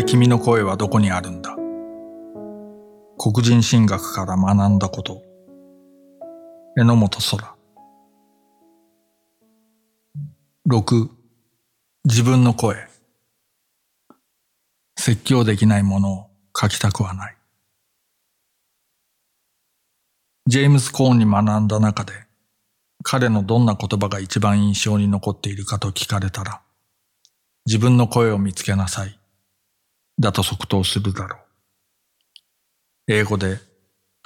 で君の声はどこにあるんだ？黒人神学から学んだこと。榎本空。6. 自分の声。説教できないものを書きたくはない。ジェームズ・コーンに学んだ中で、彼のどんな言葉が一番印象に残っているかと聞かれたら、自分の声を見つけなさい。だと即答するだろう。英語で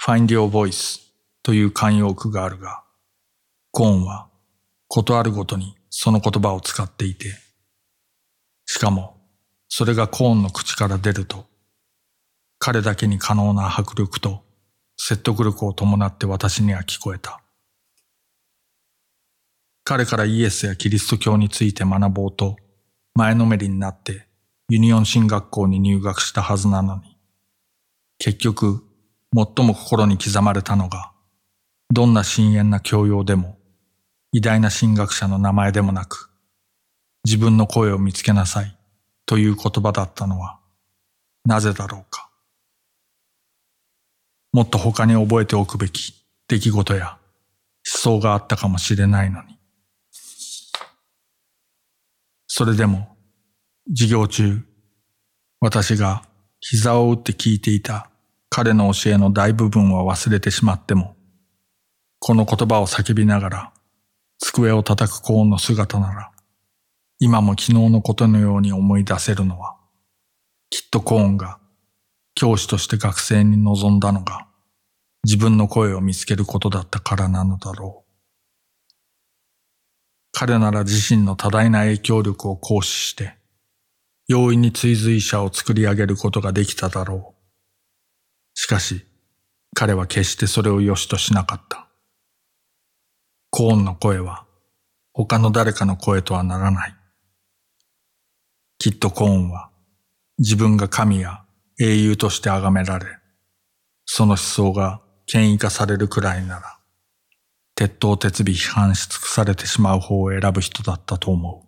Find Your Voice という慣用句があるが、コーンはことあるごとにその言葉を使っていて、しかもそれがコーンの口から出ると、彼だけに可能な迫力と説得力を伴って私には聞こえた。彼からイエスやキリスト教について学ぼうと前のめりになってユニオン進学校に入学したはずなのに、結局、最も心に刻まれたのが、どんな深遠な教養でも、偉大な神学者の名前でもなく、自分の声を見つけなさいという言葉だったのは、なぜだろうか。もっと他に覚えておくべき出来事や思想があったかもしれないのに。それでも、授業中、私が膝を打って聞いていた彼の教えの大部分は忘れてしまっても、この言葉を叫びながら机を叩くコーンの姿なら、今も昨日のことのように思い出せるのは、きっとコーンが教師として学生に望んだのが自分の声を見つけることだったからなのだろう。彼なら自身の多大な影響力を行使して、容易に追随者を作り上げることができただろう。しかし、彼は決してそれを良しとしなかった。コーンの声は、他の誰かの声とはならない。きっとコーンは、自分が神や英雄として崇められ、その思想が権威化されるくらいなら、鉄頭鉄尾批判し尽くされてしまう方を選ぶ人だったと思う。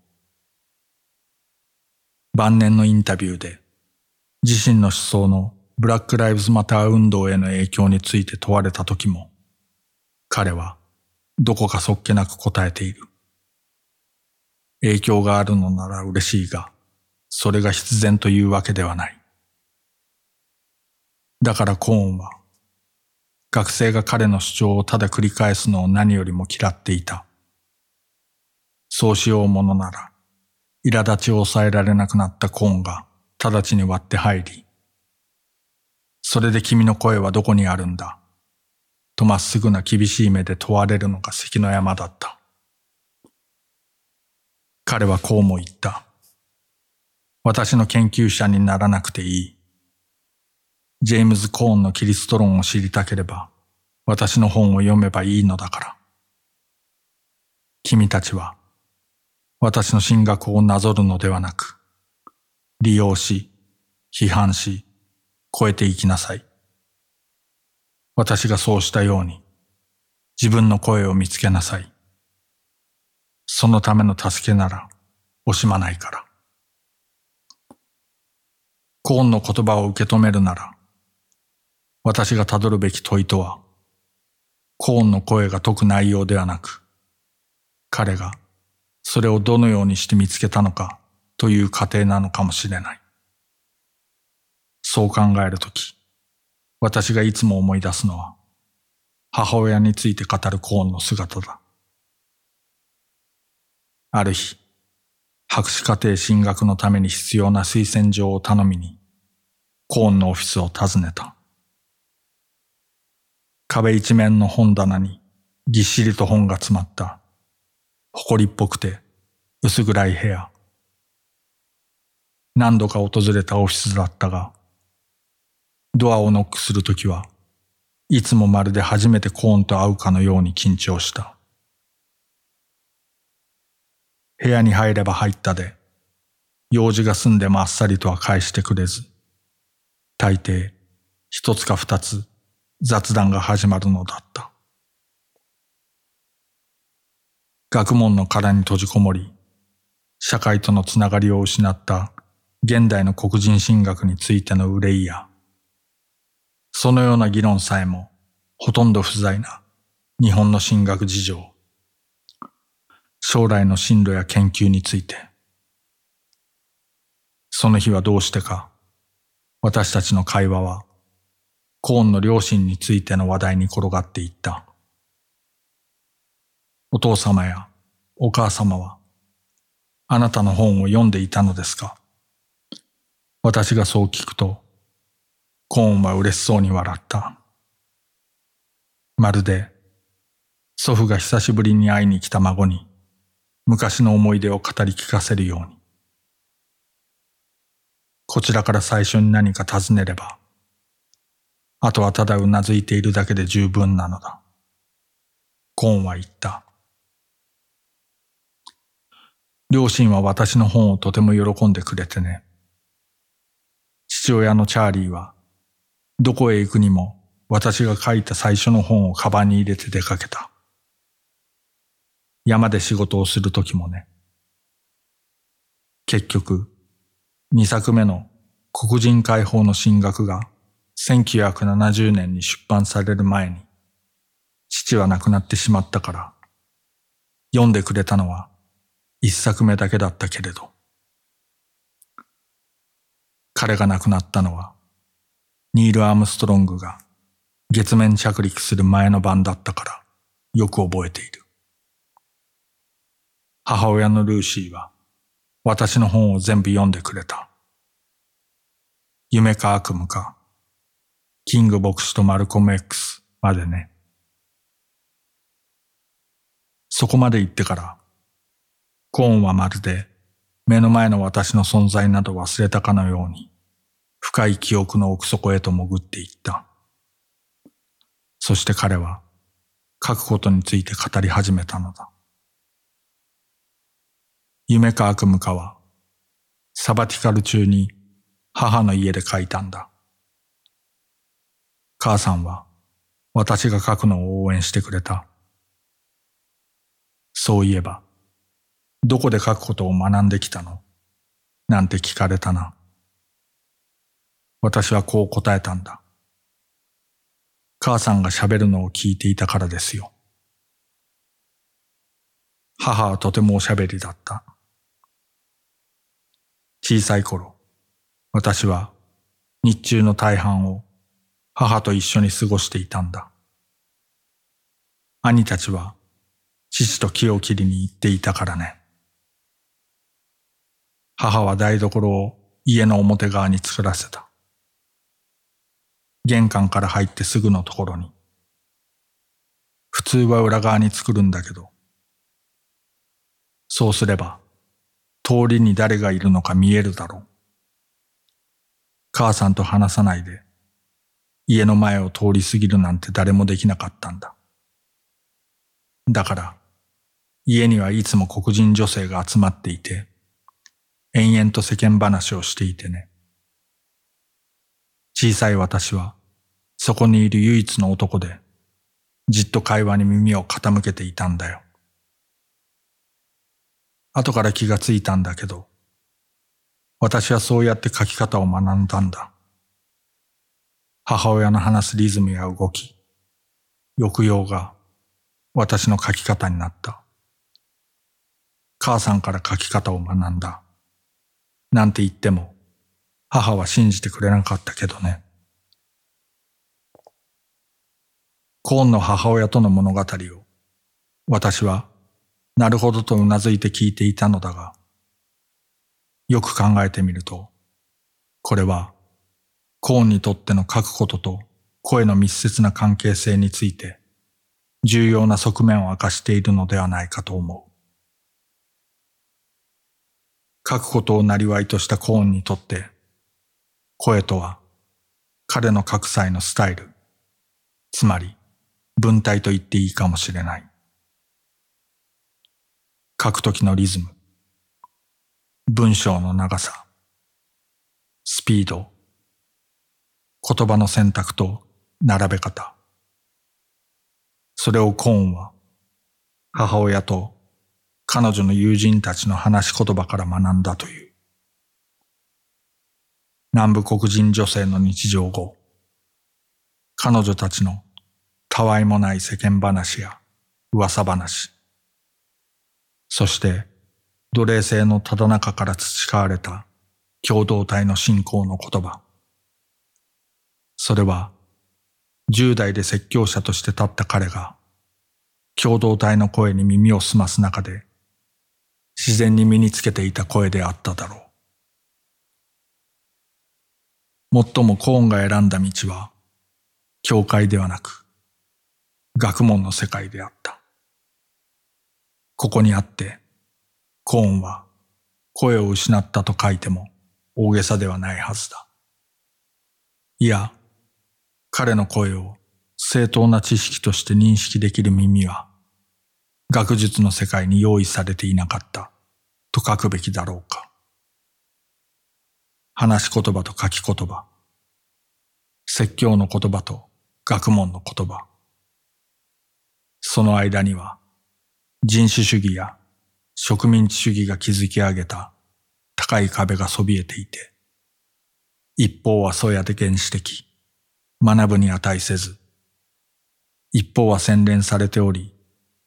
晩年のインタビューで自身の思想のブラック・ライブズ・マター運動への影響について問われた時も彼はどこかそっけなく答えている。影響があるのなら嬉しいが、それが必然というわけではない。だからコーンは、学生が彼の主張をただ繰り返すのを何よりも嫌っていた。そうしようものなら、苛立ちを抑えられなくなったコーンが直ちに割って入り、それで君の声はどこにあるんだ？とまっすぐな厳しい目で問われるのが関の山だった。彼はこうも言った。私の研究者にならなくていい。ジェームズ・コーンのキリスト論を知りたければ、私の本を読めばいいのだから。君たちは、私の進学をなぞるのではなく、利用し、批判し、超えていきなさい。私がそうしたように、自分の声を見つけなさい。そのための助けなら惜しまないから。コーンの言葉を受け止めるなら、私がたどるべき問いとは、コーンの声が解く内容ではなく、彼がそれをどのようにして見つけたのかという過程なのかもしれない。そう考えるとき、私がいつも思い出すのは、母親について語るコーンの姿だ。ある日、博士課程進学のために必要な推薦状を頼みに、コーンのオフィスを訪ねた。壁一面の本棚にぎっしりと本が詰まった埃っぽくて薄暗い部屋。何度か訪れたオフィスだったが、ドアをノックするときは、いつもまるで初めてコーンと会うかのように緊張した。部屋に入れば入ったで、用事が済んでもあっさりとは返してくれず、大抵一つか二つ雑談が始まるのだった。学問の殻に閉じこもり、社会とのつながりを失った現代の黒人神学についての憂いや、そのような議論さえもほとんど不在な日本の神学事情、将来の進路や研究について、その日はどうしてか、私たちの会話は、コーンの両親についての話題に転がっていった。お父様やお母様は、あなたの本を読んでいたのですか？私がそう聞くと、コーンは嬉しそうに笑った。まるで、祖父が久しぶりに会いに来た孫に、昔の思い出を語り聞かせるように。こちらから最初に何か尋ねれば、あとはただうなずいているだけで十分なのだ。コーンは言った。両親は私の本をとても喜んでくれてね。父親のチャーリーは、どこへ行くにも私が書いた最初の本をカバンに入れて出かけた。山で仕事をするときもね。結局、二作目の黒人解放の進学が1970年に出版される前に、父は亡くなってしまったから、読んでくれたのは一作目だけだったけれど、彼が亡くなったのは、ニール・アームストロングが月面着陸する前の晩だったから、よく覚えている。母親のルーシーは、私の本を全部読んでくれた。夢か悪夢か、キング牧師とマルコム X までね。そこまで言ってから、コーンはまるで目の前の私の存在など忘れたかのように、深い記憶の奥底へと潜っていった。そして彼は、書くことについて語り始めたのだ。夢か悪夢かは、サバティカル中に母の家で書いたんだ。母さんは私が書くのを応援してくれた。そういえば、どこで書くことを学んできたの？なんて聞かれたな。私はこう答えたんだ。母さんが喋るのを聞いていたからですよ。母はとてもおしゃべりだった。小さい頃、私は日中の大半を母と一緒に過ごしていたんだ。兄たちは父と木を切りに行っていたからね。母は台所を家の表側に作らせた。玄関から入ってすぐのところに。普通は裏側に作るんだけど、そうすれば、通りに誰がいるのか見えるだろう。母さんと話さないで、家の前を通り過ぎるなんて誰もできなかったんだ。だから、家にはいつも黒人女性が集まっていて、延々と世間話をしていてね。小さい私は、そこにいる唯一の男で、じっと会話に耳を傾けていたんだよ。後から気がついたんだけど、私はそうやって書き方を学んだんだ。母親の話すリズムや動き、抑揚が私の書き方になった。母さんから書き方を学んだ。なんて言っても、母は信じてくれなかったけどね。コーンの母親との物語を、私は、なるほどとうなずいて聞いていたのだが、よく考えてみると、これは、コーンにとっての書くことと声の密接な関係性について、重要な側面を明かしているのではないかと思う。書くことをなりわいとしたコーンにとって、声とは彼の書く際のスタイル、つまり文体と言っていいかもしれない。書くときのリズム、文章の長さ、スピード、言葉の選択と並べ方。それをコーンは母親と彼女の友人たちの話し言葉から学んだという。南部黒人女性の日常後、彼女たちのたわいもない世間話や噂話、そして奴隷制のただ中から培われた共同体の信仰の言葉。それは10代で説教者として立った彼が共同体の声に耳を澄ます中で自然に身につけていた声であっただろう。最もコーンが選んだ道は教会ではなく学問の世界であった。ここにあってコーンは声を失ったと書いても大げさではないはずだ。いや、彼の声を正当な知識として認識できる耳は、学術の世界に用意されていなかったと書くべきだろうか。話し言葉と書き言葉、説教の言葉と学問の言葉。その間には人種主義や植民地主義が築き上げた高い壁がそびえていて、一方はそうやで原始的、学ぶに値せず、一方は洗練されており、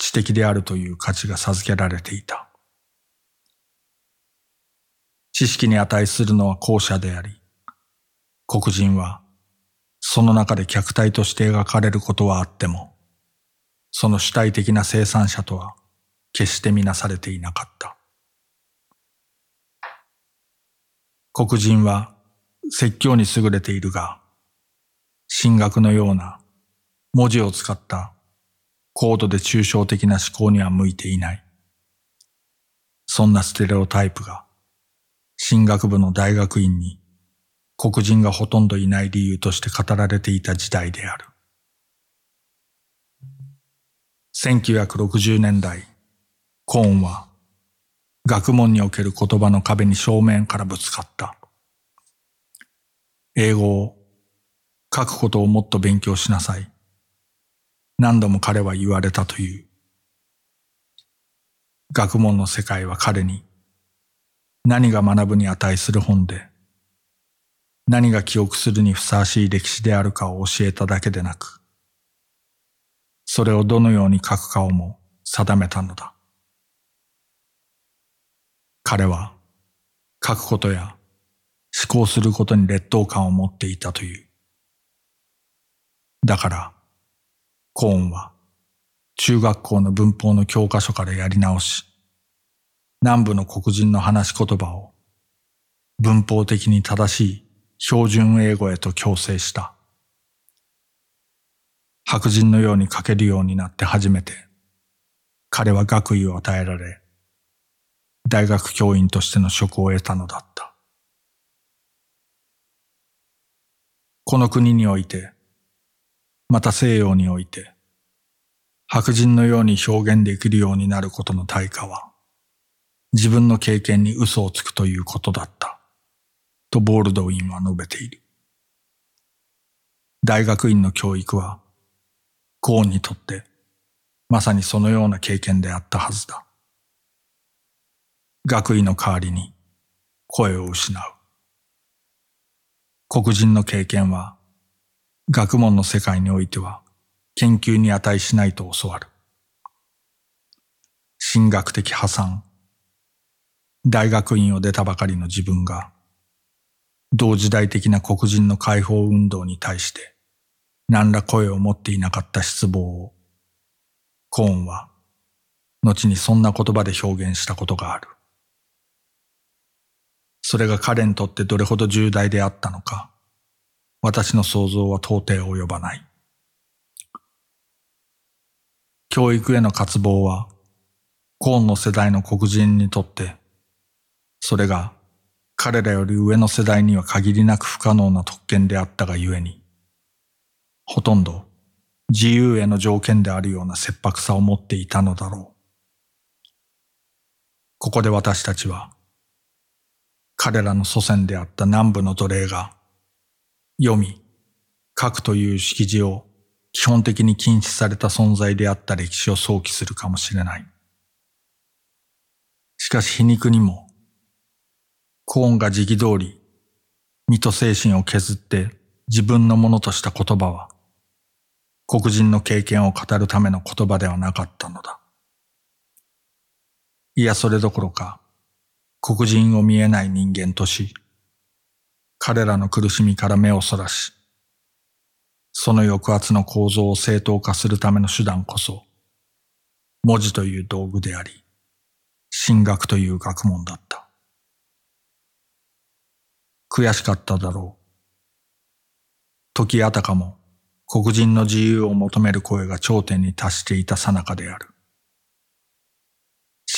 知的であるという価値が授けられていた。知識に値するのは後者であり、黒人はその中で客体として描かれることはあっても、その主体的な生産者とは決してみなされていなかった。黒人は説教に優れているが、神学のような文字を使った高度で抽象的な思考には向いていない。そんなステレオタイプが神学部の大学院に黒人がほとんどいない理由として語られていた時代である。1960年代、コーンは学問における言葉の壁に正面からぶつかった。英語を書くことをもっと勉強しなさい。何度も彼は言われたという。学問の世界は彼に何が学ぶに値する本で何が記憶するにふさわしい歴史であるかを教えただけでなく、それをどのように書くかをも定めたのだ。彼は書くことや思考することに劣等感を持っていたという。だから、コーンは中学校の文法の教科書からやり直し、南部の黒人の話し言葉を文法的に正しい標準英語へと強制した。白人のように書けるようになって初めて、彼は学位を与えられ、大学教員としての職を得たのだった。この国において、また西洋において、白人のように表現できるようになることの対価は、自分の経験に嘘をつくということだった。とボールドウィンは述べている。大学院の教育は、コーンにとって、まさにそのような経験であったはずだ。学位の代わりに声を失う。黒人の経験は、学問の世界においては研究に値しないと教わる。神学的破産。大学院を出たばかりの自分が、同時代的な黒人の解放運動に対して何ら声を持っていなかった失望を、コーンは後にそんな言葉で表現したことがある。それが彼にとってどれほど重大であったのか、私の想像は到底及ばない。教育への渇望は、コーンの世代の黒人にとって、それが彼らより上の世代には限りなく不可能な特権であったがゆえに、ほとんど自由への条件であるような切迫さを持っていたのだろう。ここで私たちは、彼らの祖先であった南部の奴隷が、読み、書くという識字を基本的に禁止された存在であった歴史を想起するかもしれない。しかし皮肉にも、コーンが時期通り、身と精神を削って自分のものとした言葉は、黒人の経験を語るための言葉ではなかったのだ。いやそれどころか、黒人を見えない人間とし、彼らの苦しみから目をそらし、その抑圧の構造を正当化するための手段こそ、文字という道具であり、神学という学問だった。悔しかっただろう。時あたかも黒人の自由を求める声が頂点に達していた最中である。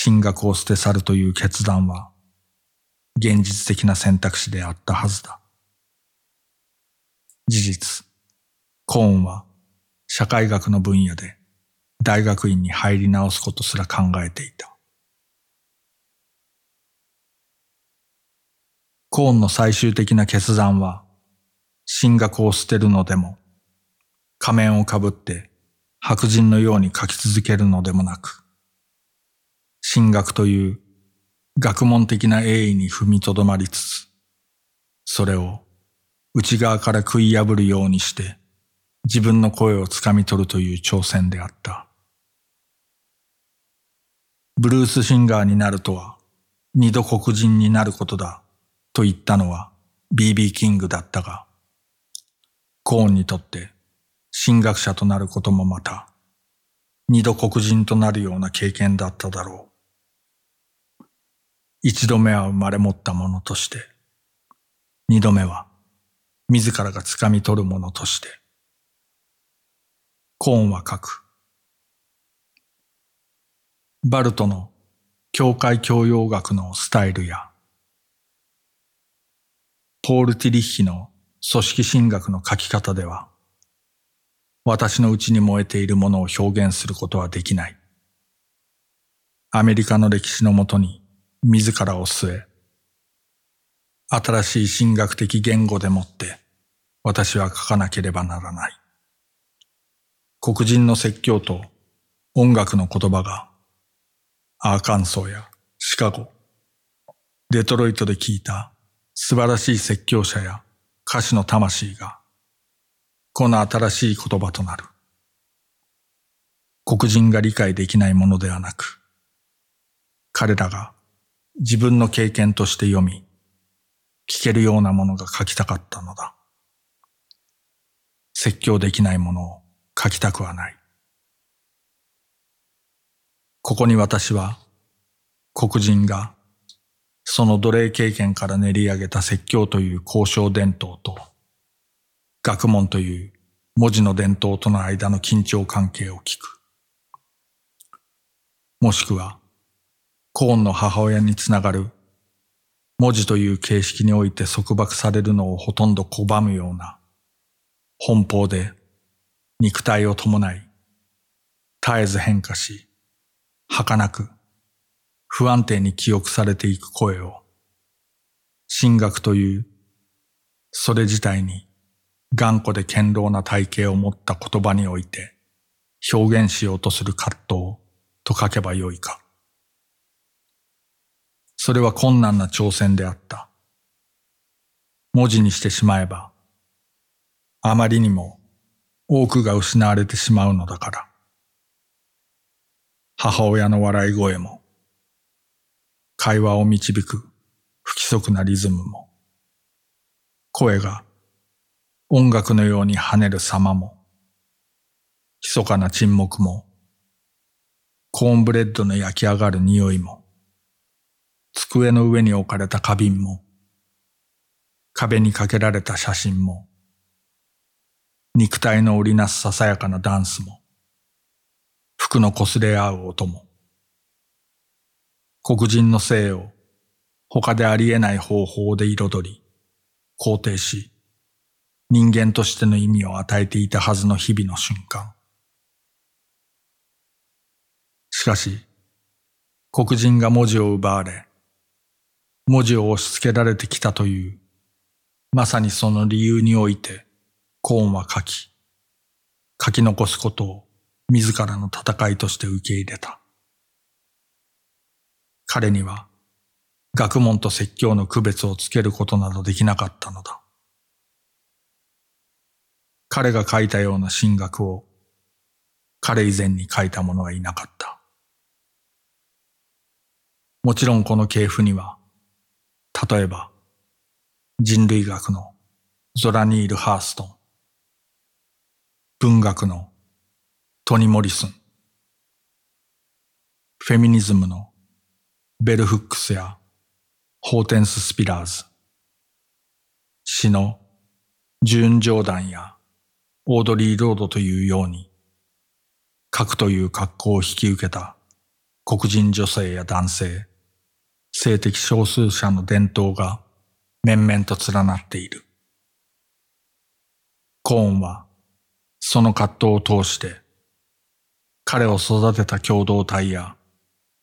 神学を捨て去るという決断は、現実的な選択肢であったはずだ。事実、コーンは社会学の分野で大学院に入り直すことすら考えていた。コーンの最終的な決断は、神学を捨てるのでも、仮面をかぶって白人のように書き続けるのでもなく、神学という学問的な栄意に踏みとどまりつつ、それを内側から食い破るようにして自分の声をつかみ取るという挑戦であった。ブルースシンガーになるとは二度黒人になることだと言ったのは BB キングだったが、コーンにとって神学者となることもまた二度黒人となるような経験だっただろう。一度目は生まれ持ったものとして、二度目は自らが掴み取るものとして、コーンは書く。バルトの教会教養学のスタイルや、ポール・ティリッヒの組織神学の書き方では、私の内に燃えているものを表現することはできない。アメリカの歴史のもとに自らを据え、新しい神学的言語でもって私は書かなければならない。黒人の説教と音楽の言葉がアーカンソーやシカゴ、デトロイトで聞いた素晴らしい説教者や歌手の魂がこの新しい言葉となる。黒人が理解できないものではなく、彼らが自分の経験として読み、聞けるようなものが書きたかったのだ。説教できないものを書きたくはない。ここに私は黒人がその奴隷経験から練り上げた説教という交渉伝統と学問という文字の伝統との間の緊張関係を聞く。もしくはコーンの母親につながる文字という形式において束縛されるのをほとんど拒むような奔放で肉体を伴い絶えず変化し儚く不安定に記憶されていく声を神学というそれ自体に頑固で堅牢な体系を持った言葉において表現しようとする葛藤と書けばよいか。それは困難な挑戦であった。文字にしてしまえばあまりにも多くが失われてしまうのだから。母親の笑い声も、会話を導く不規則なリズムも、声が音楽のように跳ねる様も、密かな沈黙も、コーンブレッドの焼き上がる匂いも、机の上に置かれた花瓶も、壁にかけられた写真も、肉体の織りなすささやかなダンスも、服の擦れ合う音も、黒人の性を他でありえない方法で彩り、肯定し、人間としての意味を与えていたはずの日々の瞬間。しかし、黒人が文字を奪われ、文字を押し付けられてきたという、まさにその理由において、コーンは書き、書き残すことを自らの戦いとして受け入れた。彼には学問と説教の区別をつけることなどできなかったのだ。彼が書いたような神学を彼以前に書いた者はいなかった。もちろんこの系譜には、例えば人類学のゾラニール・ハーストン、文学のトニ・モリスン、フェミニズムのベル・フックスやホーテンス・スピラーズ、詩のジューン・ジョーダンやオードリー・ロードというように、書くという格好を引き受けた黒人女性や男性、性的少数者の伝統が面々と連なっている。コーンはその葛藤を通して彼を育てた共同体や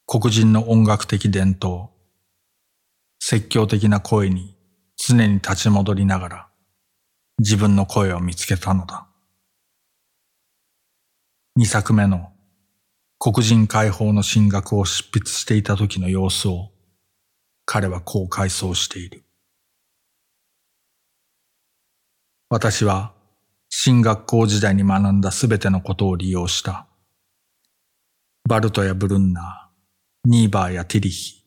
黒人の音楽的伝統、説教的な声に常に立ち戻りながら自分の声を見つけたのだ。二作目の黒人解放の進学を執筆していた時の様子を彼はこう回想している。私は進学校時代に学んだすべてのことを利用した。バルトやブルンナー、ニーバーやティリヒ、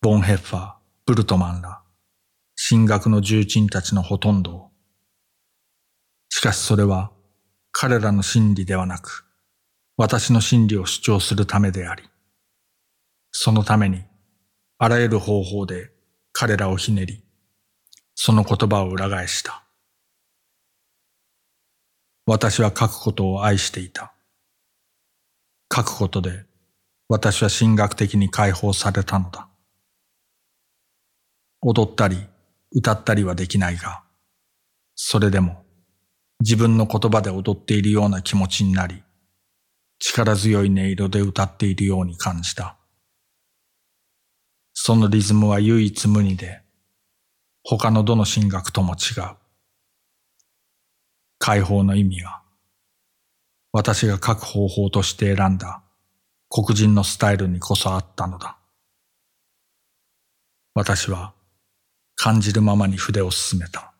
ボンヘッファー、ブルトマンら、進学の重鎮たちのほとんどを。しかしそれは彼らの真理ではなく、私の真理を主張するためであり、そのためにあらゆる方法で彼らをひねり、その言葉を裏返した。私は書くことを愛していた。書くことで私は神学的に解放されたのだ。踊ったり歌ったりはできないが、それでも自分の言葉で踊っているような気持ちになり、力強い音色で歌っているように感じた。そのリズムは唯一無二で、他のどの神学とも違う。解放の意味は、私が書く方法として選んだ黒人のスタイルにこそあったのだ。私は感じるままに筆を進めた。